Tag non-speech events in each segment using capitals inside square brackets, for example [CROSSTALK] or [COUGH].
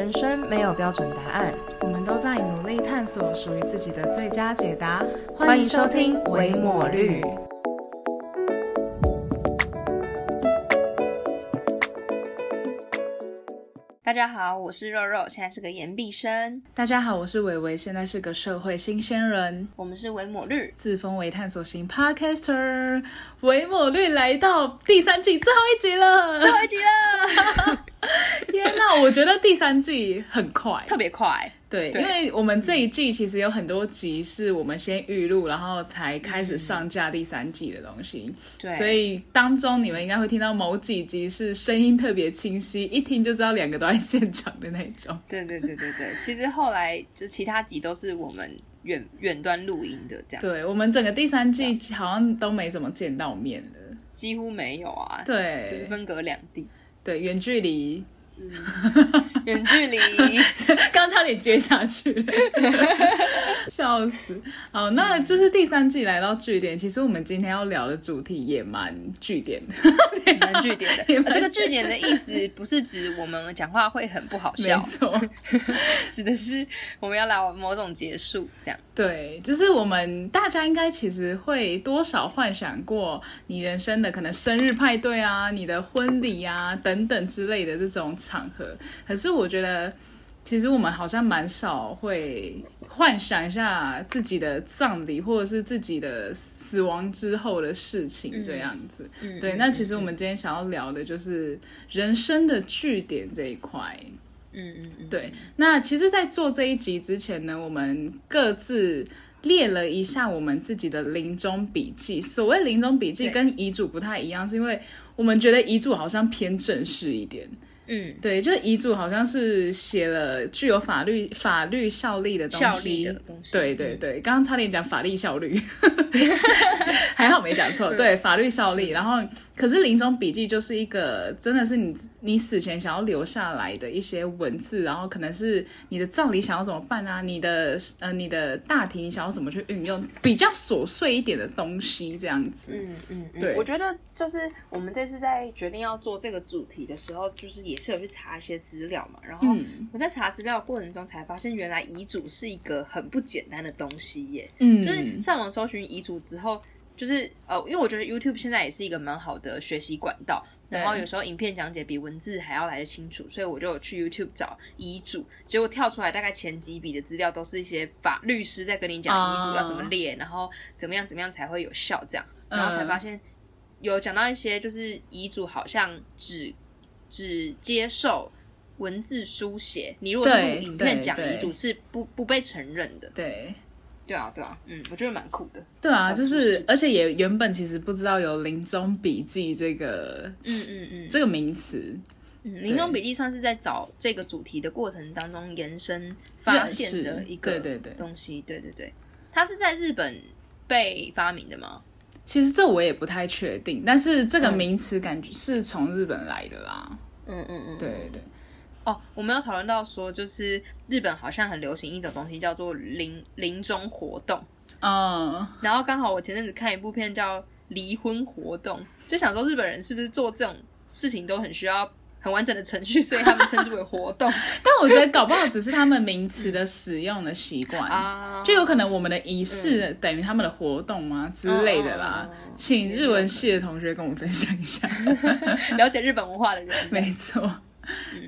人生没有标准答案，我们都在努力探索属于自己的最佳解答。欢迎收听《维抹绿》。大家好，我是肉肉，现在是个研毕生。大家好，我是伟伟，现在是个社会新鲜人。我们是维抹绿，自封为探索型 Podcaster。维抹绿来到第三季最后一集了，最后一集了。[LAUGHS] [LAUGHS] 天哪，我觉得第三季很快，特别快。对，因为我们这一季其实有很多集是我们先预录，然后才开始上架第三季的东西。对，所以当中你们应该会听到某几集是声音特别清晰，一听就知道两个都在现场的那种。对对对对对，其实后来就其他集都是我们远远端录音的，这样。对，我们整个第三季好像都没怎么见到面了，几乎没有啊。对，就是分隔两地。对，远距离。[LAUGHS] 远距离，[LAUGHS] 刚差点接下去，[LAUGHS] 笑死！好，那就是第三季来到据点。其实我们今天要聊的主题也蛮据点的，蛮据点的。[LAUGHS] 这个据点的意思不是指我们讲话会很不好笑，没错，指的是我们要聊某种结束，这样。对，就是我们大家应该其实会多少幻想过你人生的可能生日派对啊、你的婚礼啊等等之类的这种场合。可是我觉得，其实我们好像蛮少会幻想一下自己的葬礼或者是自己的死亡之后的事情这样子。对，那其实我们今天想要聊的就是人生的据点这一块。嗯嗯嗯，对。那其实，在做这一集之前呢，我们各自列了一下我们自己的临终笔记。所谓临终笔记跟遗嘱不太一样，是因为我们觉得遗嘱好像偏正式一点。嗯，对，就遗嘱好像是写了具有法律法律效力的东西，对对对，刚刚差点讲法律效力，[LAUGHS] 还好没讲错，对，法律效力。然后，可是临终笔记就是一个真的是你你死前想要留下来的一些文字，然后可能是你的葬礼想要怎么办啊，你的呃你的大体你想要怎么去运用，比较琐碎一点的东西这样子。嗯嗯，对，我觉得就是我们这次在决定要做这个主题的时候，就是也。是有去查一些资料嘛，然后我在查资料过程中才发现，原来遗嘱是一个很不简单的东西耶。嗯，就是上网搜寻遗嘱之后，就是呃，因为我觉得 YouTube 现在也是一个蛮好的学习管道，然后有时候影片讲解比文字还要来的清楚，所以我就去 YouTube 找遗嘱，结果跳出来大概前几笔的资料都是一些法律师在跟你讲遗嘱要怎么列，然后怎么样怎么样才会有效这样，然后才发现有讲到一些就是遗嘱好像只。只接受文字书写，你如果是用影片讲遗嘱是不不被承认的。对，对啊，对啊，嗯，我觉得蛮酷的。对啊，就是而且也原本其实不知道有临终笔记这个，嗯嗯嗯，这个名词。嗯，临终笔记算是在找这个主题的过程当中延伸发现的一个对对对东西。对对对，它是在日本被发明的吗？其实这我也不太确定，但是这个名词感觉是从日本来的啦。嗯嗯嗯，对对。哦，我们有讨论到说，就是日本好像很流行一种东西，叫做临临终活动。嗯。然后刚好我前阵子看一部片叫《离婚活动》，就想说日本人是不是做这种事情都很需要。很完整的程序，所以他们称之为活动。[LAUGHS] 但我觉得搞不好只是他们名词的使用的习惯，就有可能我们的仪式等于他们的活动吗之类的啦。请日文系的同学跟我们分享一下，[LAUGHS] 了解日本文化的人，[LAUGHS] 没错。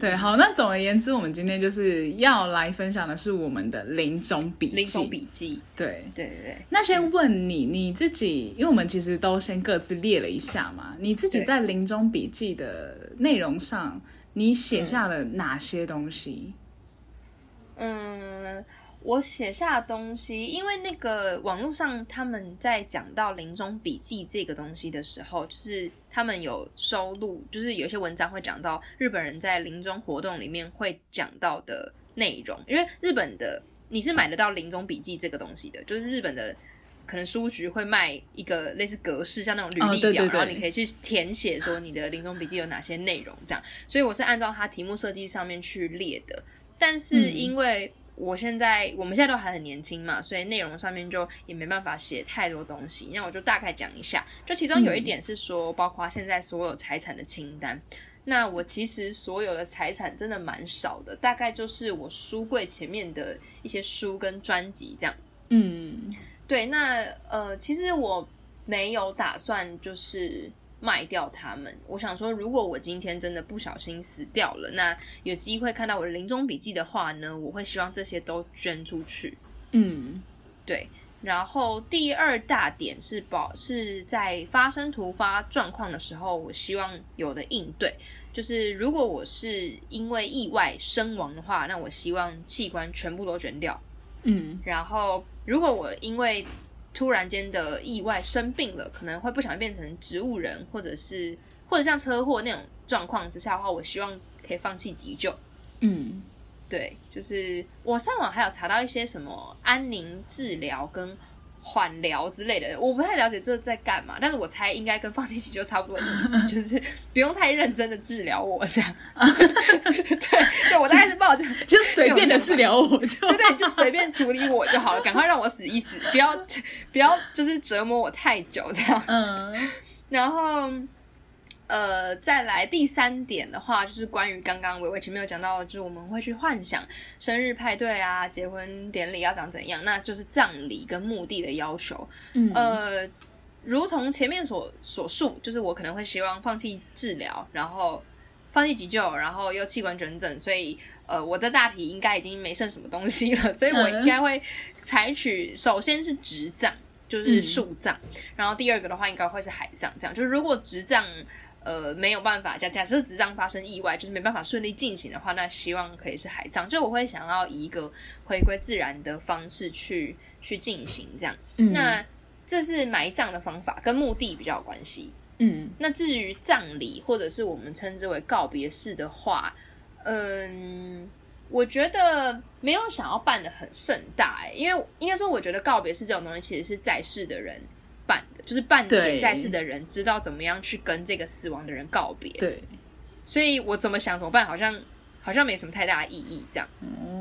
对，好，那总而言之，我们今天就是要来分享的是我们的临终笔记。笔记，对，对对对。那先问你，你自己，因为我们其实都先各自列了一下嘛，你自己在临终笔记的内容上，你写下了哪些东西？嗯。我写下东西，因为那个网络上他们在讲到临终笔记这个东西的时候，就是他们有收录，就是有些文章会讲到日本人在临终活动里面会讲到的内容。因为日本的你是买得到临终笔记这个东西的，就是日本的可能书局会卖一个类似格式，像那种履历表，然后你可以去填写说你的临终笔记有哪些内容这样。所以我是按照它题目设计上面去列的，但是因为。我现在我们现在都还很年轻嘛，所以内容上面就也没办法写太多东西。那我就大概讲一下，就其中有一点是说，包括现在所有财产的清单。那我其实所有的财产真的蛮少的，大概就是我书柜前面的一些书跟专辑这样。嗯，对。那呃，其实我没有打算就是卖掉它们。我想说，如果我今天真的不小心死掉了，那有机会看到我的临终笔记的话呢，我会希望这些都捐出去。嗯，对。然后第二大点是保是在发生突发状况的时候，我希望有的应对，就是如果我是因为意外身亡的话，那我希望器官全部都捐掉。嗯，然后如果我因为突然间的意外生病了，可能会不想变成植物人，或者是或者像车祸那种状况之下的话，我希望可以放弃急救。嗯。对，就是我上网还有查到一些什么安宁治疗跟缓疗之类的，我不太了解这在干嘛，但是我猜应该跟放弃急救差不多意思，[LAUGHS] 就是不用太认真的治疗我这样。[LAUGHS] 对，对我大概是抱着就随便的治疗我就，对对，就随便处理我就好了，赶快让我死一死，不要不要就是折磨我太久这样。嗯，然后。呃，再来第三点的话，就是关于刚刚伟伟前面有讲到，就是我们会去幻想生日派对啊、结婚典礼要长怎样，那就是葬礼跟墓地的要求。嗯，呃，如同前面所所述，就是我可能会希望放弃治疗，然后放弃急救，然后又器官捐赠，所以呃，我的大体应该已经没剩什么东西了，所以我应该会采取首先是直葬，就是树葬，然后第二个的话应该会是海葬，这样就是如果直葬。呃，没有办法假假设执葬发生意外，就是没办法顺利进行的话，那希望可以是海葬。就我会想要以一个回归自然的方式去去进行这样。那这是埋葬的方法，跟墓地比较有关系。嗯，那至于葬礼或者是我们称之为告别式的话，嗯，我觉得没有想要办的很盛大，哎，因为应该说，我觉得告别式这种东西其实是在世的人。办的就是办给在世的人知道怎么样去跟这个死亡的人告别。对，所以我怎么想怎么办，好像好像没什么太大的意义这样。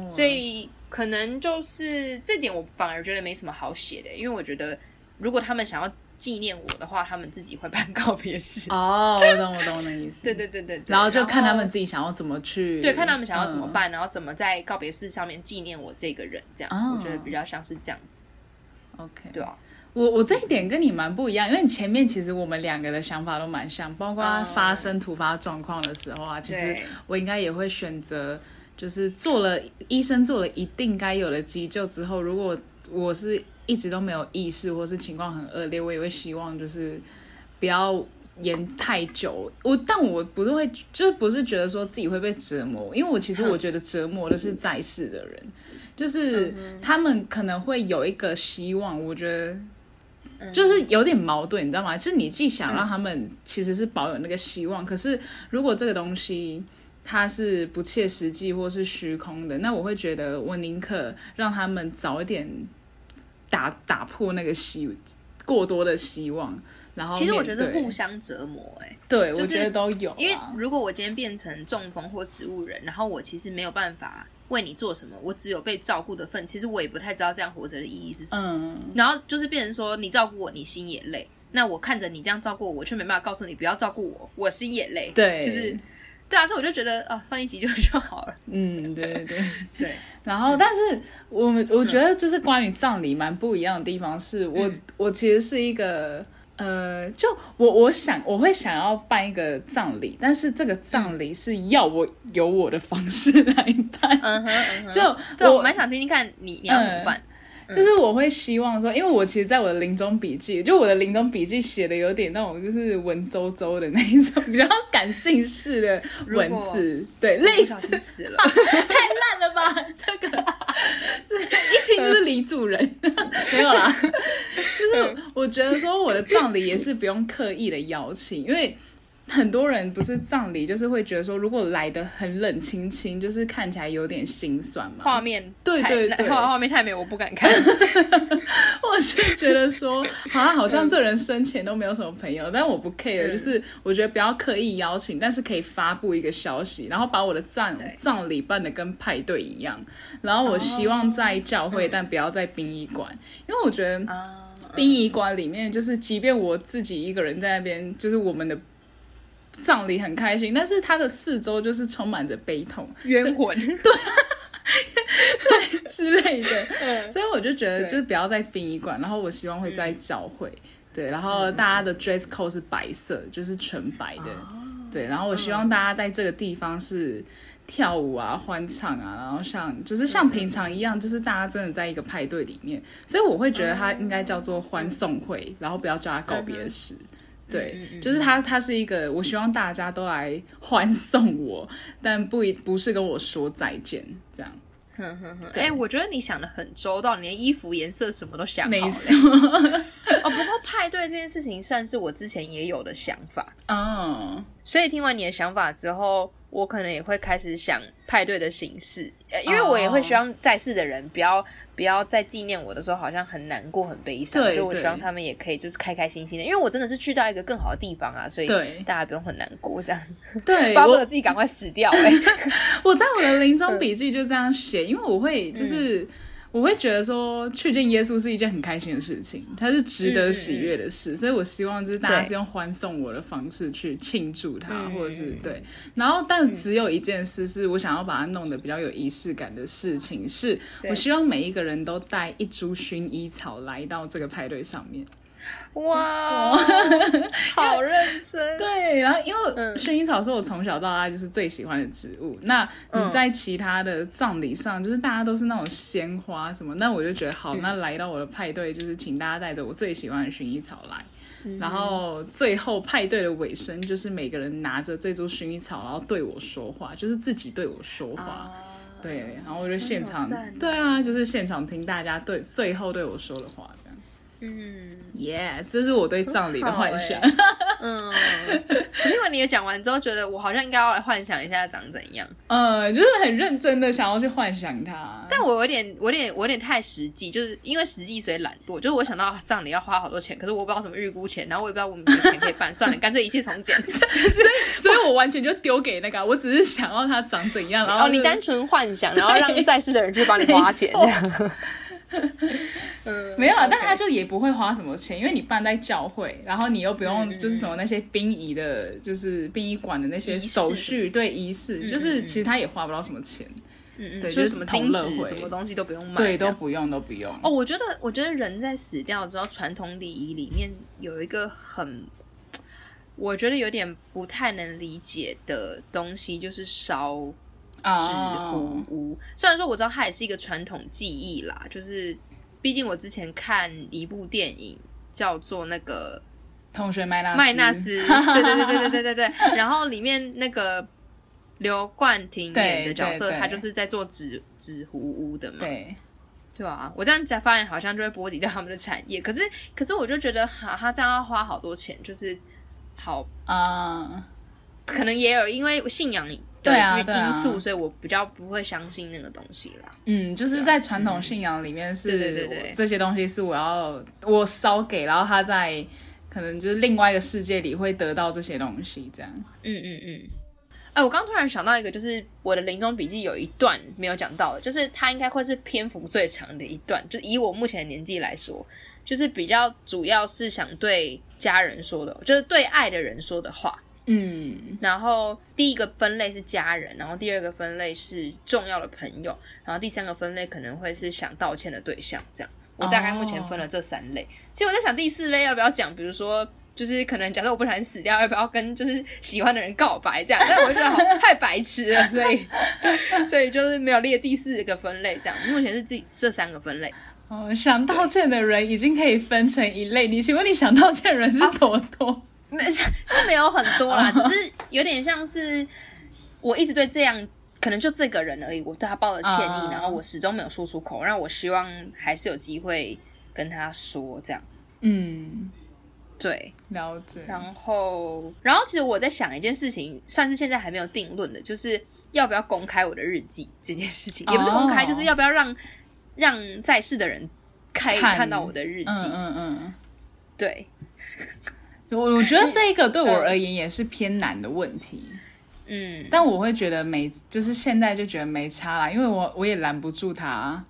所以可能就是这点，我反而觉得没什么好写的，因为我觉得如果他们想要纪念我的话，他们自己会办告别式。哦，我懂我懂那意思。[LAUGHS] 对对对对。然后就看他们自己想要怎么去，对，看他们想要怎么办，然后怎么在告别式上面纪念我这个人，这样我觉得比较像是这样子。OK，对啊。我我这一点跟你蛮不一样，因为前面其实我们两个的想法都蛮像，包括发生突发状况的时候啊，其实我应该也会选择，就是做了医生做了一定该有的急救之后，如果我是一直都没有意识，或是情况很恶劣，我也会希望就是不要延太久。我但我不是会，就是不是觉得说自己会被折磨，因为我其实我觉得折磨的是在世的人，就是他们可能会有一个希望，我觉得。就是有点矛盾，你知道吗？就是你既想让他们其实是保有那个希望，可是如果这个东西它是不切实际或是虚空的，那我会觉得我宁可让他们早一点打打破那个希过多的希望。然后其实我觉得互相折磨，哎，对，我觉得都有。因为如果我今天变成中风或植物人，然后我其实没有办法。为你做什么？我只有被照顾的份。其实我也不太知道这样活着的意义是什么。然后就是变成说，你照顾我，你心也累。那我看着你这样照顾我，我却没办法告诉你不要照顾我，我心也累。对，就是对啊，所以我就觉得啊，放一集就就好了。[LAUGHS] 嗯，对对对 [LAUGHS] 对。然后，但是我们我觉得就是关于葬礼蛮不一样的地方，是我我其实是一个。呃，就我我想我会想要办一个葬礼，但是这个葬礼是要我有我的方式 [LAUGHS] 来办。嗯哼，就我蛮想听听看你你要怎么办。就是我会希望说，因为我其实在我的临终笔记，就我的临终笔记写的有点那种就是文绉绉的那一种 [LAUGHS] 比较感性式的文字，对，累死了，太烂了吧？这个这一听就是李主人没有啦，[LAUGHS] 就是我觉得说我的葬礼也是不用刻意的邀请，因为。很多人不是葬礼，[LAUGHS] 就是会觉得说，如果来的很冷清清，就是看起来有点心酸嘛。画面对对对，画面太美，我不敢看。[LAUGHS] 我是觉得说，好像好像这人生前都没有什么朋友，但我不 care，就是我觉得不要刻意邀请，但是可以发布一个消息，然后把我的葬葬礼办的跟派对一样。然后我希望在教会，但不要在殡仪馆，因为我觉得殡仪馆里面，就是即便我自己一个人在那边，就是我们的。葬礼很开心，但是它的四周就是充满着悲痛、冤魂，[LAUGHS] 对，对之类的。所以我就觉得，就是不要在殡仪馆，然后我希望会在教会，对，然后大家的 dress code 是白色，就是纯白的，对，然后我希望大家在这个地方是跳舞啊、欢唱啊，然后像就是像平常一样，就是大家真的在一个派对里面，所以我会觉得它应该叫做欢送会，然后不要叫它告别式。对，就是他，他是一个，我希望大家都来欢送我，但不一不是跟我说再见这样。哼哼哼，哎，我觉得你想的很周到，连衣服颜色什么都想好了。没错。[LAUGHS] 哦，不过派对这件事情算是我之前也有的想法。嗯。所以听完你的想法之后。我可能也会开始想派对的形式，呃，因为我也会希望在世的人不要不要在纪念我的时候好像很难过、很悲伤，就我希望他们也可以就是开开心心的，因为我真的是去到一个更好的地方啊，所以大家不用很难过这样。[LAUGHS] 对，[LAUGHS] 巴不得自己赶快死掉。哎，[LAUGHS] 我在我的临终笔记就这样写，因为我会就是。我会觉得说去见耶稣是一件很开心的事情，它是值得喜悦的事，所以我希望就是大家是用欢送我的方式去庆祝它，或者是对。然后，但只有一件事是我想要把它弄得比较有仪式感的事情，是我希望每一个人都带一株薰衣草来到这个派对上面。哇，[LAUGHS] 好认真。对，然后因为薰衣草是我从小到大就是最喜欢的植物。那你在其他的葬礼上，就是大家都是那种鲜花什么，那我就觉得好，那来到我的派对，就是请大家带着我最喜欢的薰衣草来。然后最后派对的尾声，就是每个人拿着这株薰衣草，然后对我说话，就是自己对我说话。对，然后我就现场，对啊，就是现场听大家对最后对我说的话。嗯，Yes，这是我对葬礼的幻想。[LAUGHS] 嗯，因为你也讲完之后，觉得我好像应该要来幻想一下长怎样。嗯，就是很认真的想要去幻想它。但我有点，我有点，我有点太实际，就是因为实际所以懒惰。就是我想到葬礼要花好多钱，可是我不知道怎么预估钱，然后我也不知道我们有钱可以办，[LAUGHS] 算了，干脆一切从简。[LAUGHS] 所以，所以我完全就丢给那个，我只是想要它长怎样，然后你单纯幻想，然后让在世的人去帮你花钱。嗯，没有啊，但他就也不会花什么钱，因为你办在教会，然后你又不用就是什么那些殡仪的，就是殡仪馆的那些手续，对仪式，就是其实他也花不到什么钱，嗯嗯，对，就是什么金纸什么东西都不用买，对，都不用都不用。哦，我觉得我觉得人在死掉之后，传统礼仪里面有一个很，我觉得有点不太能理解的东西，就是烧。纸糊屋，虽然说我知道它也是一个传统技艺啦，就是毕竟我之前看一部电影叫做那个同学麦纳麦纳斯，[LAUGHS] 对对对对对对对对，然后里面那个刘冠廷演的角色，他就是在做纸纸糊屋的嘛，对。对吧？我这样才发现好像就会波及到他们的产业，可是可是我就觉得哈，他这样要花好多钱，就是好啊，可能也有因为信仰。对啊，因素，所以我比较不会相信那个东西啦。嗯，就是在传统信仰里面，是对对对，这些东西是我要我烧给，然后他在可能就是另外一个世界里会得到这些东西，这样。嗯嗯嗯。哎，我刚突然想到一个，就是我的临终笔记有一段没有讲到的，就是它应该会是篇幅最长的一段，就以我目前的年纪来说，就是比较主要是想对家人说的，就是对爱的人说的话。嗯，然后第一个分类是家人，然后第二个分类是重要的朋友，然后第三个分类可能会是想道歉的对象。这样，我大概目前分了这三类。其实我在想第四类要不要讲，比如说，就是可能假设我不小心死掉，要不要跟就是喜欢的人告白这样？但我觉得好太白痴了，所以 [LAUGHS] [LAUGHS] 所以就是没有列第四个分类。这样，目前是第这三个分类。哦，想道歉的人已经可以分成一类。你请问你想道歉的人是多多？没 [LAUGHS] 是没有很多啦，[LAUGHS] 只是有点像是我一直对这样可能就这个人而已，我对他抱了歉意，然后我始终没有说出口，让我希望还是有机会跟他说这样。嗯，对，了解。然后，然后其实我在想一件事情，算是现在还没有定论的，就是要不要公开我的日记这件事情，也不是公开，就是要不要让让在世的人看看到我的日记。嗯嗯，对。我我觉得这一个对我而言也是偏难的问题。嗯，但我会觉得没，就是现在就觉得没差啦，因为我我也拦不住他，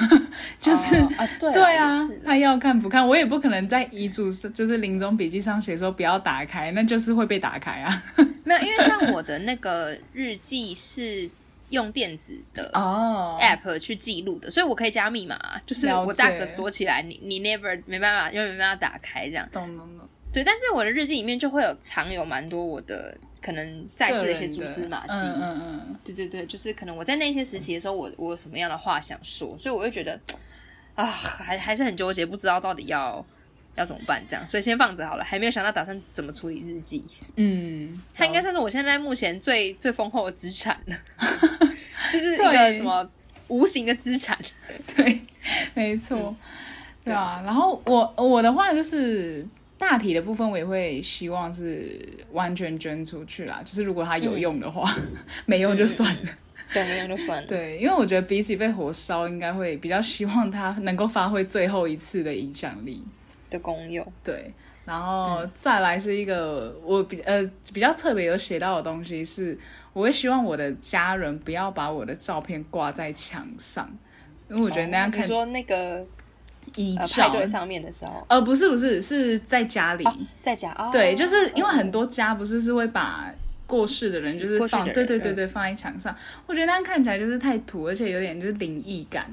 [LAUGHS] 就是啊，对啊，[LAUGHS] 他要看不看，我也不可能在遗嘱就是临终笔记上写说不要打开，那就是会被打开啊。没有，因为像我的那个日记是用电子的哦 app 去记录的，所以我可以加密码，就是我大个锁起来，你你 never 没办法，因为没办法打开这样。懂懂懂。对，但是我的日记里面就会有藏有蛮多我的。可能在世的一些蛛丝马迹，嗯嗯嗯，对对对，就是可能我在那些时期的时候，我我有什么样的话想说，所以我会觉得啊，还还是很纠结，不知道到底要要怎么办，这样，所以先放着好了，还没有想到打算怎么处理日记。嗯，它应该算是我现在目前最最丰厚的资产了，[LAUGHS] 就是一个什么无形的资产。对，没错，对啊。然后我我的话就是。大体的部分我也会希望是完全捐出去啦，就是如果它有用的话，[LAUGHS] 没用就算了。对，没用就算了。对，因为我觉得比起被火烧，应该会比较希望它能够发挥最后一次的影响力的功用。对，然后再来是一个我比呃比较特别有写到的东西是，我会希望我的家人不要把我的照片挂在墙上，因为我觉得那样看说那个。遗照对上面的时候，呃，不是不是，是在家里，在家哦，对，就是因为很多家不是是会把过世的人就是放，对对对对，放在墙上，我觉得那样看起来就是太土，而且有点就是灵异感，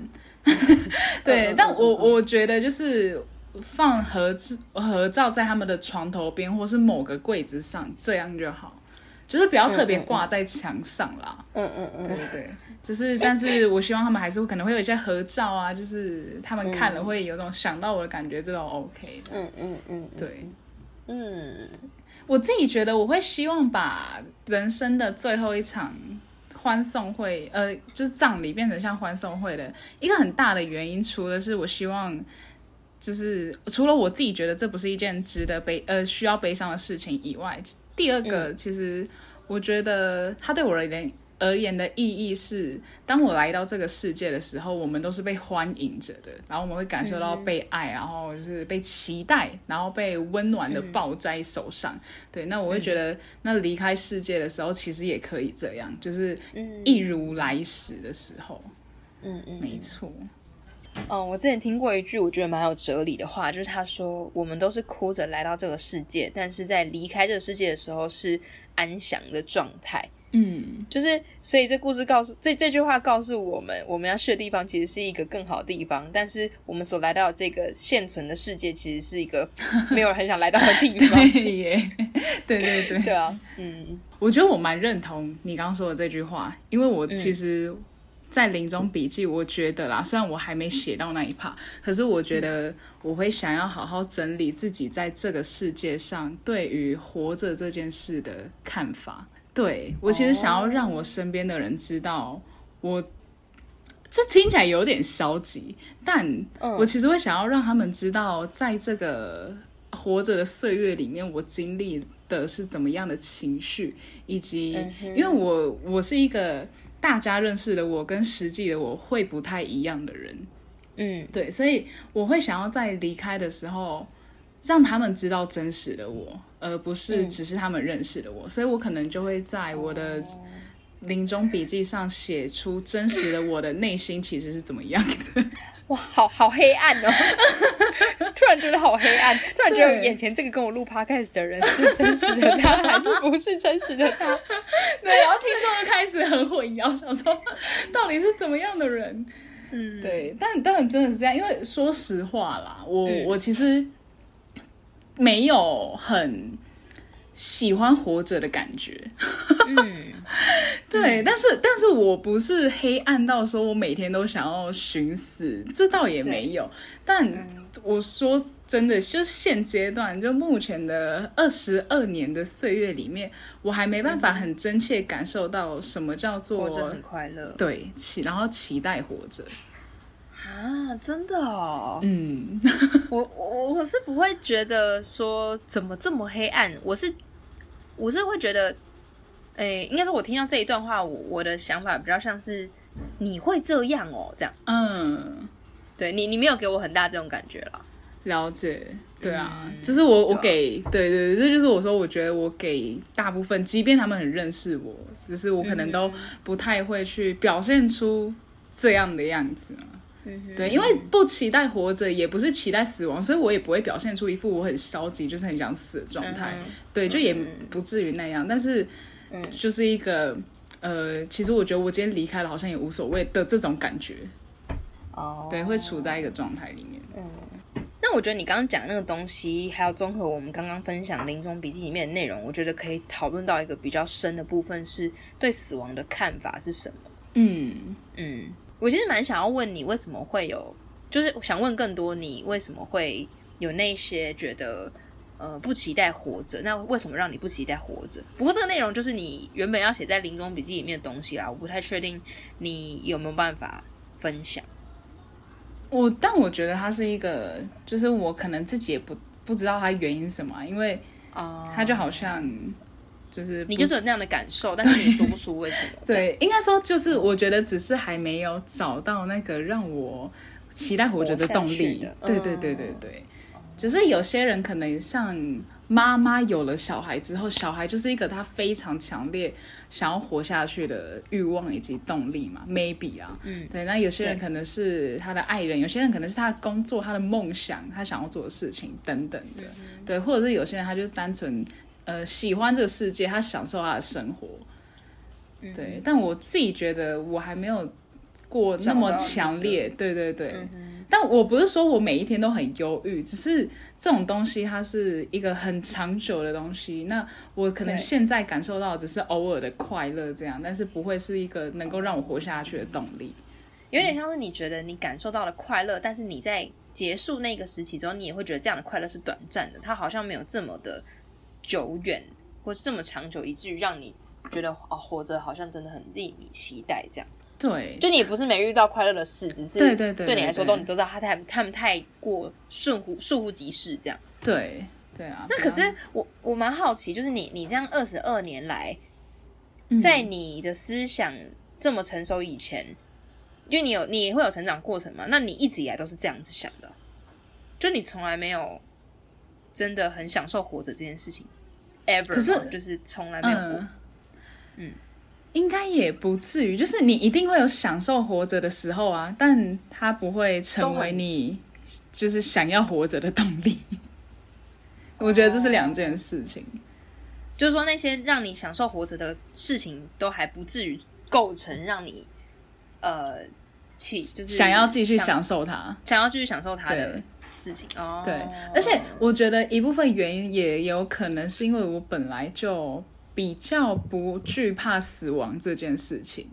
[LAUGHS] 对，但我我觉得就是放合照合照在他们的床头边或是某个柜子上，这样就好。就是不要特别挂在墙上啦，嗯嗯嗯，对对对，就是，但是我希望他们还是会可能会有一些合照啊，就是他们看了会有种想到我的感觉，这种 OK 的，嗯嗯嗯，对，嗯，我自己觉得我会希望把人生的最后一场欢送会，呃，就是葬礼变成像欢送会的一个很大的原因，除了是我希望，就是除了我自己觉得这不是一件值得悲呃需要悲伤的事情以外。第二个，其实我觉得他对我而言而言的意义是，当我来到这个世界的时候，我们都是被欢迎着的，然后我们会感受到被爱，然后就是被期待，然后被温暖的抱在手上。对，那我会觉得，那离开世界的时候，其实也可以这样，就是一如来时的时候。嗯嗯，没错。嗯，我之前听过一句我觉得蛮有哲理的话，就是他说我们都是哭着来到这个世界，但是在离开这个世界的时候是安详的状态。嗯，就是所以这故事告诉这这句话告诉我们，我们要去的地方其实是一个更好的地方，但是我们所来到这个现存的世界其实是一个 [LAUGHS] 没有人很想来到的地 [LAUGHS] 方。对耶，对对对，对啊，嗯，我觉得我蛮认同你刚刚说的这句话，因为我其实。在临终笔记，我觉得啦，虽然我还没写到那一 part，可是我觉得我会想要好好整理自己在这个世界上对于活着这件事的看法。对我其实想要让我身边的人知道，我这听起来有点消极，但我其实会想要让他们知道，在这个活着的岁月里面，我经历的是怎么样的情绪，以及因为我我是一个。大家认识的我跟实际的我会不太一样的人，嗯，对，所以我会想要在离开的时候让他们知道真实的我，而不是只是他们认识的我，所以我可能就会在我的临终笔记上写出真实的我的内心其实是怎么样的。哇，好好黑暗哦！[LAUGHS] 突然觉得好黑暗，突然觉得眼前这个跟我录 podcast 的人是真实的他，还是不是真实的他？[LAUGHS] 对，然后听众就开始很混淆，想说到底是怎么样的人？嗯，对，但但真的是这样，因为说实话啦，我我其实没有很。喜欢活着的感觉，嗯，[LAUGHS] 对，但是但是我不是黑暗到说我每天都想要寻死，这倒也没有。但我说真的，就现阶段，就目前的二十二年的岁月里面，我还没办法很真切感受到什么叫做活着很快乐，对，期然后期待活着。啊，真的哦。嗯，[LAUGHS] 我我我是不会觉得说怎么这么黑暗，我是我是会觉得，诶、应该说我听到这一段话，我我的想法比较像是你会这样哦，这样。嗯，对你，你没有给我很大这种感觉了。了解。对啊，嗯就是我我给对对对，这就是我说，我觉得我给大部分，即便他们很认识我，就是我可能都不太会去表现出这样的样子嘛。嗯对，因为不期待活着，也不是期待死亡，所以我也不会表现出一副我很消极，就是很想死的状态。嗯对，就也不至于那样，但是嗯就是一个呃，其实我觉得我今天离开了，好像也无所谓的这种感觉。哦，对，会处在一个状态里面。嗯那我觉得你刚刚讲那个东西，还有综合我们刚刚分享《临终笔记》里面的内容，我觉得可以讨论到一个比较深的部分，是对死亡的看法是什么。嗯，嗯，我其实蛮想要问你，为什么会有，就是想问更多你为什么会有那些觉得呃不期待活着？那为什么让你不期待活着？不过这个内容就是你原本要写在临终笔记里面的东西啦，我不太确定你有没有办法分享。我但我觉得它是一个，就是我可能自己也不不知道它原因什么啊，因为啊它就好像就是你就是有那样的感受，但是你说不出为什么。对，应该说就是我觉得只是还没有找到那个让我期待活着的动力。的。对对对对对，就是有些人可能像妈妈有了小孩之后，小孩就是一个他非常强烈想要活下去的欲望以及动力嘛，maybe 啊，嗯，对。那有些人可能是他的爱人，有些人可能是他的工作、他的梦想、他想要做的事情等等的，嗯对，或者是有些人他就单纯呃喜欢这个世界，他享受他的生活。嗯对，但我自己觉得我还没有过那么强烈，对对对。嗯但我不是说我每一天都很忧郁，只是这种东西它是一个很长久的东西。那我可能现在感受到只是偶尔的快乐这样，但是不会是一个能够让我活下去的动力。有点像是你觉得你感受到了快乐，但是你在结束那个时期之后，你也会觉得这样的快乐是短暂的，它好像没有这么的久远，或是这么长久，以至于让你觉得哦，活着好像真的很令你期待这样。对，就你不是没遇到快乐的事，只是对对对对对你来说都你都知道他太他们太过顺乎疏忽即逝这样。对对啊。那可是我我蛮好奇，就是你你这样二十二年来，嗯在你的思想这么成熟以前，因为你有你会有成长过程嘛，那你一直以来都是这样子想的，就你从来没有真的很享受活着这件事情，ever，可是就是从来没有过。嗯嗯应该也不至于，就是你一定会有享受活着的时候啊，但它不会成为你就是想要活着的动力。[LAUGHS] 我觉得这是两件事情。就是说那些让你享受活着的事情，都还不至于构成让你呃起就是想要继续享受它。想要继续享受它的对事情哦。对，而且我觉得一部分原因也有可能是因为我本来就比较不惧怕死亡这件事情。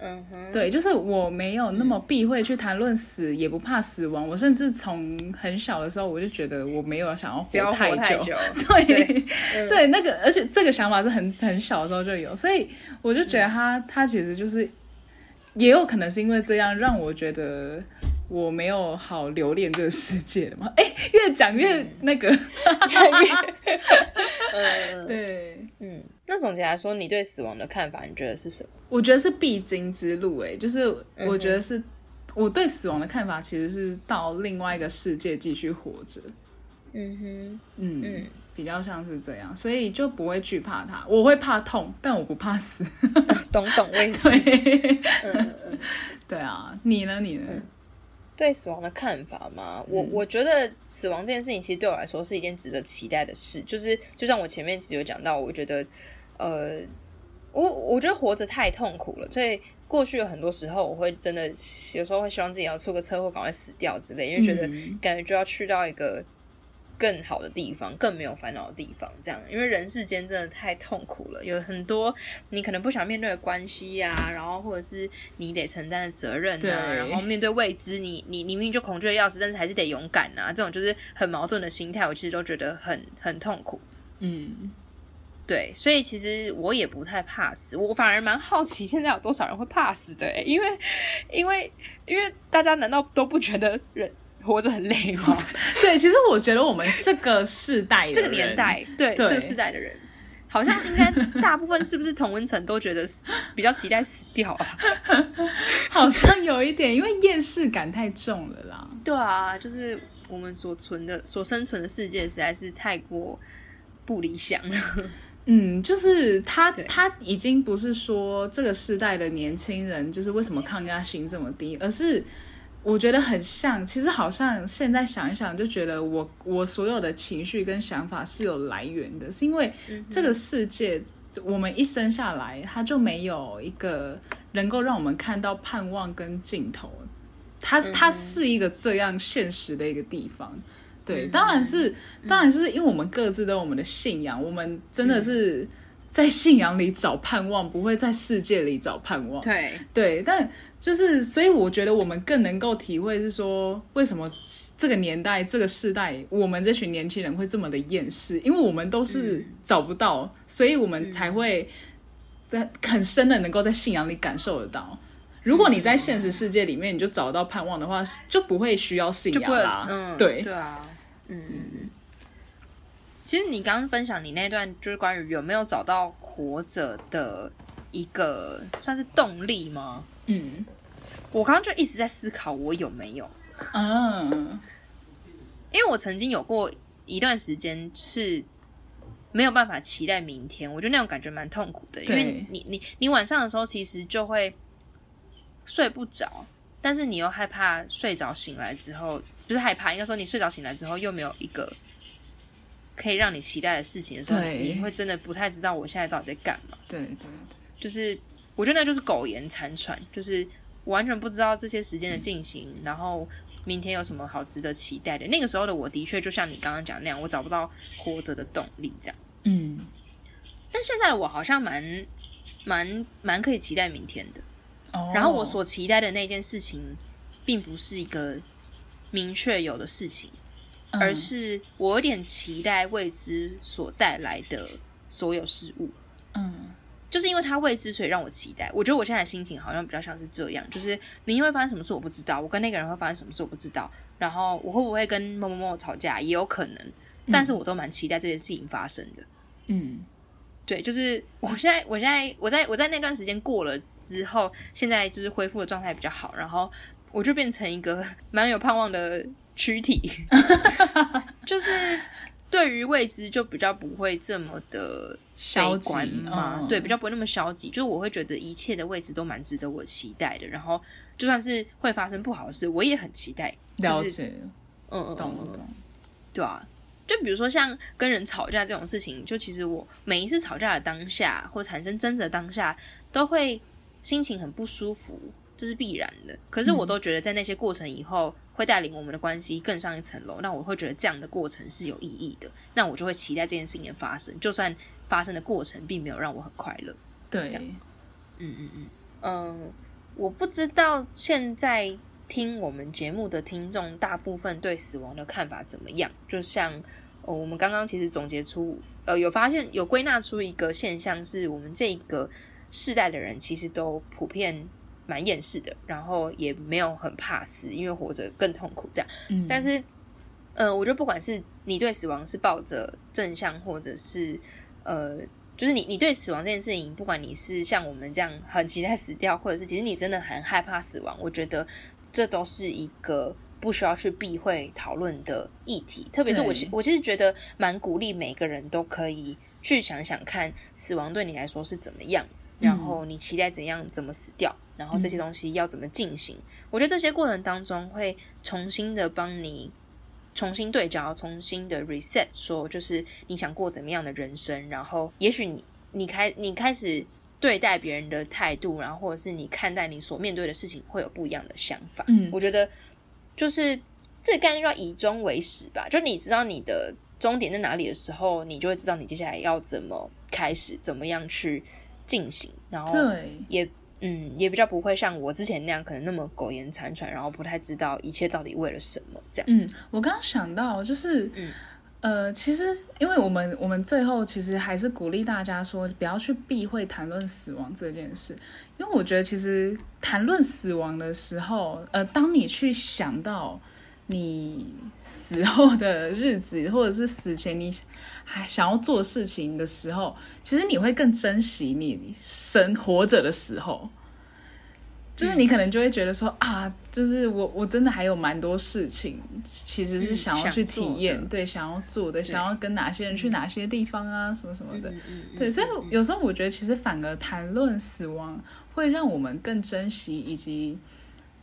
嗯哼，对，就是我没有那么避讳去谈论死，也不怕死亡。我甚至从很小的时候我就觉得我没有想要活太久。[LAUGHS] 对对 [LAUGHS] 对，那个，而且这个想法是很很小的时候就有，所以我就觉得他他其实就是，也有可能是因为这样让我觉得我没有好留恋这个世界了嘛。[LAUGHS] 哎，越讲越那个，[LAUGHS] 嗯对，嗯，那总结来说，你对死亡的看法，你觉得是什么？我觉得是必经之路。哎，就是嗯我觉得是我对死亡的看法，其实是到另外一个世界继续活着。嗯哼，嗯。嗯，比较像是这样，所以就不会惧怕它。我会怕痛，但我不怕死。[LAUGHS] 懂懂，我也是。对，嗯嗯嗯。对啊，你呢？你呢？对死亡的看法吗？我我觉得死亡这件事情，其实对我来说是一件值得期待的事。就是就像我前面其实有讲到，我觉得，呃，我我觉得活着太痛苦了，所以过去有很多时候，我会真的有时候会希望自己要出个车祸，赶快死掉之类，因为觉得嗯感觉就要去到一个更好的地方，更没有烦恼的地方，这样，因为人世间真的太痛苦了，有很多你可能不想面对的关系呀、然后或者是你得承担的责任对啊，然后面对未知，你你你明明就恐惧的要死，但是还是得勇敢啊，这种就是很矛盾的心态，我其实都觉得很很痛苦。嗯，对，所以其实我也不太怕死，我反而蛮好奇现在有多少人会怕死的，因为因为因为大家难道都不觉得人活着很累吗？[LAUGHS] 对，其实我觉得我们这个世代、这个年代，对这个世代的人，好像应该大部分是不是同温层都觉得比较期待死掉啊？[LAUGHS] 好像有一点，因为厌世感太重了啦。对啊，就是我们所存的、所生存的世界实在是太过不理想了。嗯，就是他，他已经不是说这个时代的年轻人就是为什么抗压性这么低，而是我觉得很像，其实好像现在想一想，就觉得我我所有的情绪跟想法是有来源的，是因为这个世界我们一生下来，它就没有一个能够让我们看到盼望跟尽头，它它是一个这样现实的一个地方。对，当然是，当然是因为我们各自都有我们的信仰，我们真的是在信仰里找盼望，不会在世界里找盼望。对对，但就是，所以我觉得我们更能够体会是说，为什么这个年代、这个时代，我们这群年轻人会这么的厌世，因为我们都是找不到，所以我们才会在很深的能够在信仰里感受得到。如果你在现实世界里面，你就找到盼望的话，就不会需要信仰啦。嗯，对对啊。嗯，其实你刚刚分享你那段，就是关于有没有找到活着的一个算是动力吗？嗯，我刚刚就一直在思考我有没有。嗯，因为我曾经有过一段时间是没有办法期待明天，我觉得那种感觉蛮痛苦的，因为你你你晚上的时候其实就会睡不着，但是你又害怕睡着醒来之后。不是害怕，应该说你睡着醒来之后又没有一个可以让你期待的事情的时候，你会真的不太知道我现在到底在干嘛。对对对，就是我觉得那就是苟延残喘，就是完全不知道这些时间的进行，然后明天有什么好值得期待的。那个时候的我的确就像你刚刚讲那样，我找不到活着的动力这样。嗯，但现在的我好像蛮蛮蛮可以期待明天的。哦，然后我所期待的那件事情，并不是一个。明确有的事情，而是我有点期待未知所带来的所有事物。嗯，就是因为它未知，所以让我期待。我觉得我现在心情好像比较像是这样，就是明天会发生什么事我不知道，我跟那个人会发生什么事我不知道，然后我会不会跟某某某吵架也有可能，但是我都蛮期待这件事情发生的。嗯，对，就是我现在，我现在，我在我在那段时间过了之后，现在就是恢复的状态比较好，然后。我就变成一个 [LAUGHS] 蛮有盼望的躯体，[LAUGHS] 就是对于未知就比较不会这么的消极嘛，对，比较不会那么消极。就是我会觉得一切的位置都蛮值得我期待的，然后就算是会发生不好的事，我也很期待。了解，嗯嗯，懂懂。对啊，就比如说像跟人吵架这种事情，就其实我每一次吵架的当下或产生争执的当下，都会心情很不舒服。这是必然的，可是我都觉得在那些过程以后会带领我们的关系更上一层楼。那我会觉得这样的过程是有意义的，那我就会期待这件事情的发生，就算发生的过程并没有让我很快乐。对，嗯嗯嗯嗯，我不知道现在听我们节目的听众大部分对死亡的看法怎么样。就像哦我们刚刚其实总结出，呃，有发现有归纳出一个现象，是我们这个世代的人其实都普遍。蛮厌世的，然后也没有很怕死，因为活着更痛苦这样。嗯，但是，呃，我觉得不管是你对死亡是抱着正向，或者是呃，就是你你对死亡这件事情，不管你是像我们这样很期待死掉，或者是其实你真的很害怕死亡，我觉得这都是一个不需要去避讳讨论的议题。特别是我我其实觉得蛮鼓励每个人都可以去想想看，死亡对你来说是怎么样。然后你期待怎样怎么死掉，然后这些东西要怎么进行？我觉得这些过程当中会重新的帮你重新对焦，重新的 reset，说就是你想过怎么样的人生，然后也许你你开你开始对待别人的态度，然后或者是你看待你所面对的事情会有不一样的想法。嗯，我觉得就是这个概念要以终为始吧，就你知道你的终点在哪里的时候，你就会知道你接下来要怎么开始，怎么样去。进行，然后也嗯，也比较不会像我之前那样，可能那么苟延残喘，然后不太知道一切到底为了什么这样。嗯，我刚刚想到就是，嗯。呃，其实因为我们我们最后其实还是鼓励大家说，不要去避讳谈论死亡这件事，因为我觉得其实谈论死亡的时候，呃，当你去想到你死后的日子，或者是死前你还想要做事情的时候，其实你会更珍惜你生活着的时候。就是你可能就会觉得说啊，就是我我真的还有蛮多事情，其实是想要去体验，对，想要做的，想要跟哪些人去哪些地方啊，什么什么的，对，所以有时候我觉得其实反而谈论死亡会让我们更珍惜，以及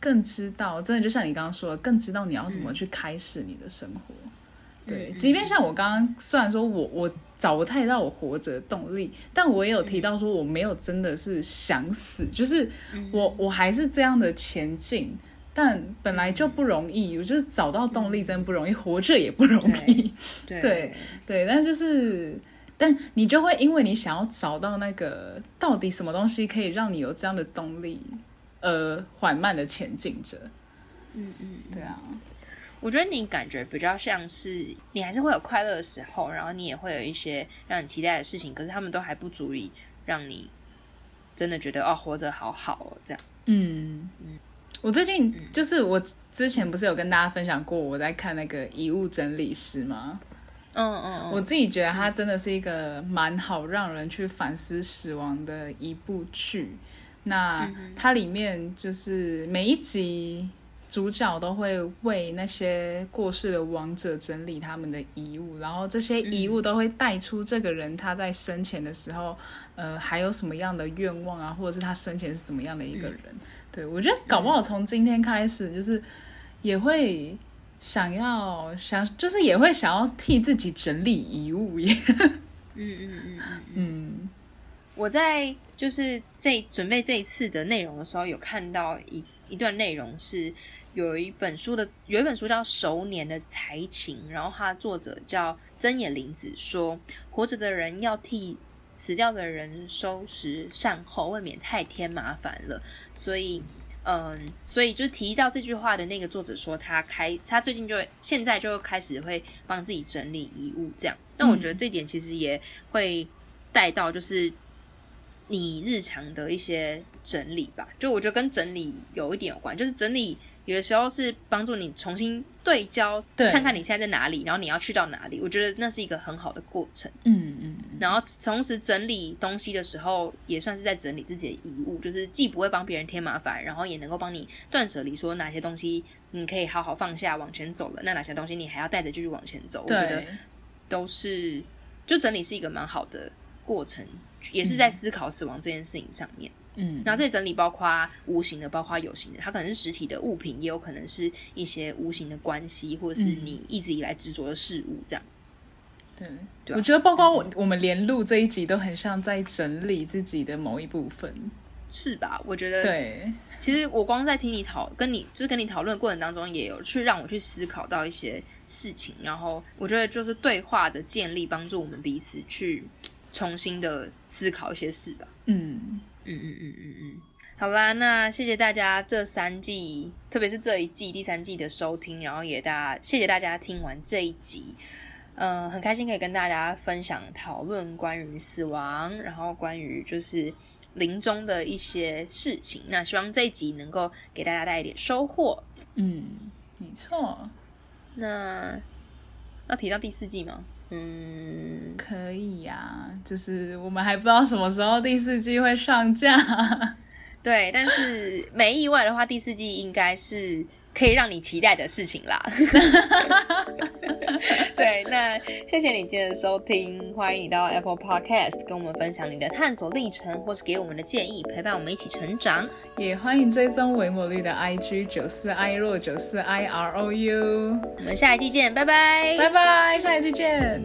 更知道，真的就像你刚刚说的，更知道你要怎么去开始你的生活。对，即便像我刚刚，虽然说我我找不太到我活着的动力，但我也有提到说我没有真的是想死，就是我我还是这样的前进，但本来就不容易，我就是找到动力真不容易，活着也不容易，对 [LAUGHS] 对，但就是，但你就会因为你想要找到那个到底什么东西可以让你有这样的动力，而缓慢的前进着，嗯嗯，对啊。我觉得你感觉比较像是你还是会有快乐的时候，然后你也会有一些让你期待的事情，可是他们都还不足以让你真的觉得哦，活着好好哦，这样。嗯嗯，我最近就是我之前不是有跟大家分享过我在看那个遗物整理师吗？嗯嗯，我自己觉得它真的是一个蛮好让人去反思死亡的一部剧。那它里面就是每一集。主角都会为那些过世的亡者整理他们的遗物，然后这些遗物都会带出这个人他在生前的时候，呃，还有什么样的愿望啊，或者是他生前是怎么样的一个人？对我觉得搞不好从今天开始，就是也会想要想，就是也会想要替自己整理遗物耶。嗯嗯嗯嗯嗯，我在就是这准备这一次的内容的时候，有看到一。一段内容是有一本书的，有一本书叫《熟年的才情》，然后它作者叫真野林子，说活着的人要替死掉的人收拾善后，未免太添麻烦了。所以，嗯，所以就提到这句话的那个作者说，他开他最近就现在就开始会帮自己整理遗物，这样。那我觉得这点其实也会带到，就是。你日常的一些整理吧，就我觉得跟整理有一点有关，就是整理有的时候是帮助你重新对焦，看看你现在在哪里，然后你要去到哪里。我觉得那是一个很好的过程。嗯嗯。然后同时整理东西的时候，也算是在整理自己的遗物，就是既不会帮别人添麻烦，然后也能够帮你断舍离，说哪些东西你可以好好放下往前走了，那哪些东西你还要带着继续往前走。我觉得都是，就整理是一个蛮好的过程。也是在思考死亡这件事情上面，嗯，然后这些整理包括无形的，包括有形的，它可能是实体的物品，也有可能是一些无形的关系，或者是你一直以来执着的事物，这样。对，我觉得包括我我们连录这一集都很像在整理自己的某一部分，是吧？我觉得对。其实我光在听你讨跟你就是跟你讨论过程当中，也有去让我去思考到一些事情，然后我觉得就是对话的建立，帮助我们彼此去。重新的思考一些事吧。嗯嗯嗯嗯嗯嗯，好吧，那谢谢大家这三季，特别是这一季第三季的收听，然后也大家谢谢大家听完这一集，嗯，很开心可以跟大家分享讨论关于死亡，然后关于就是临终的一些事情。那希望这一集能够给大家带一点收获。嗯，没错。那要提到第四季吗？嗯，可以呀，就是我们还不知道什么时候第四季会上架，对，但是没意外的话，第四季应该是。可以让你期待的事情啦，[LAUGHS] 对，那谢谢你今天的收听，欢迎你到 Apple Podcast 跟我们分享你的探索历程，或是给我们的建议，陪伴我们一起成长，也欢迎追踪维摩绿的 IG 九四 I 若九四 I R O U，我们下一季见，拜拜，拜拜，下一季见。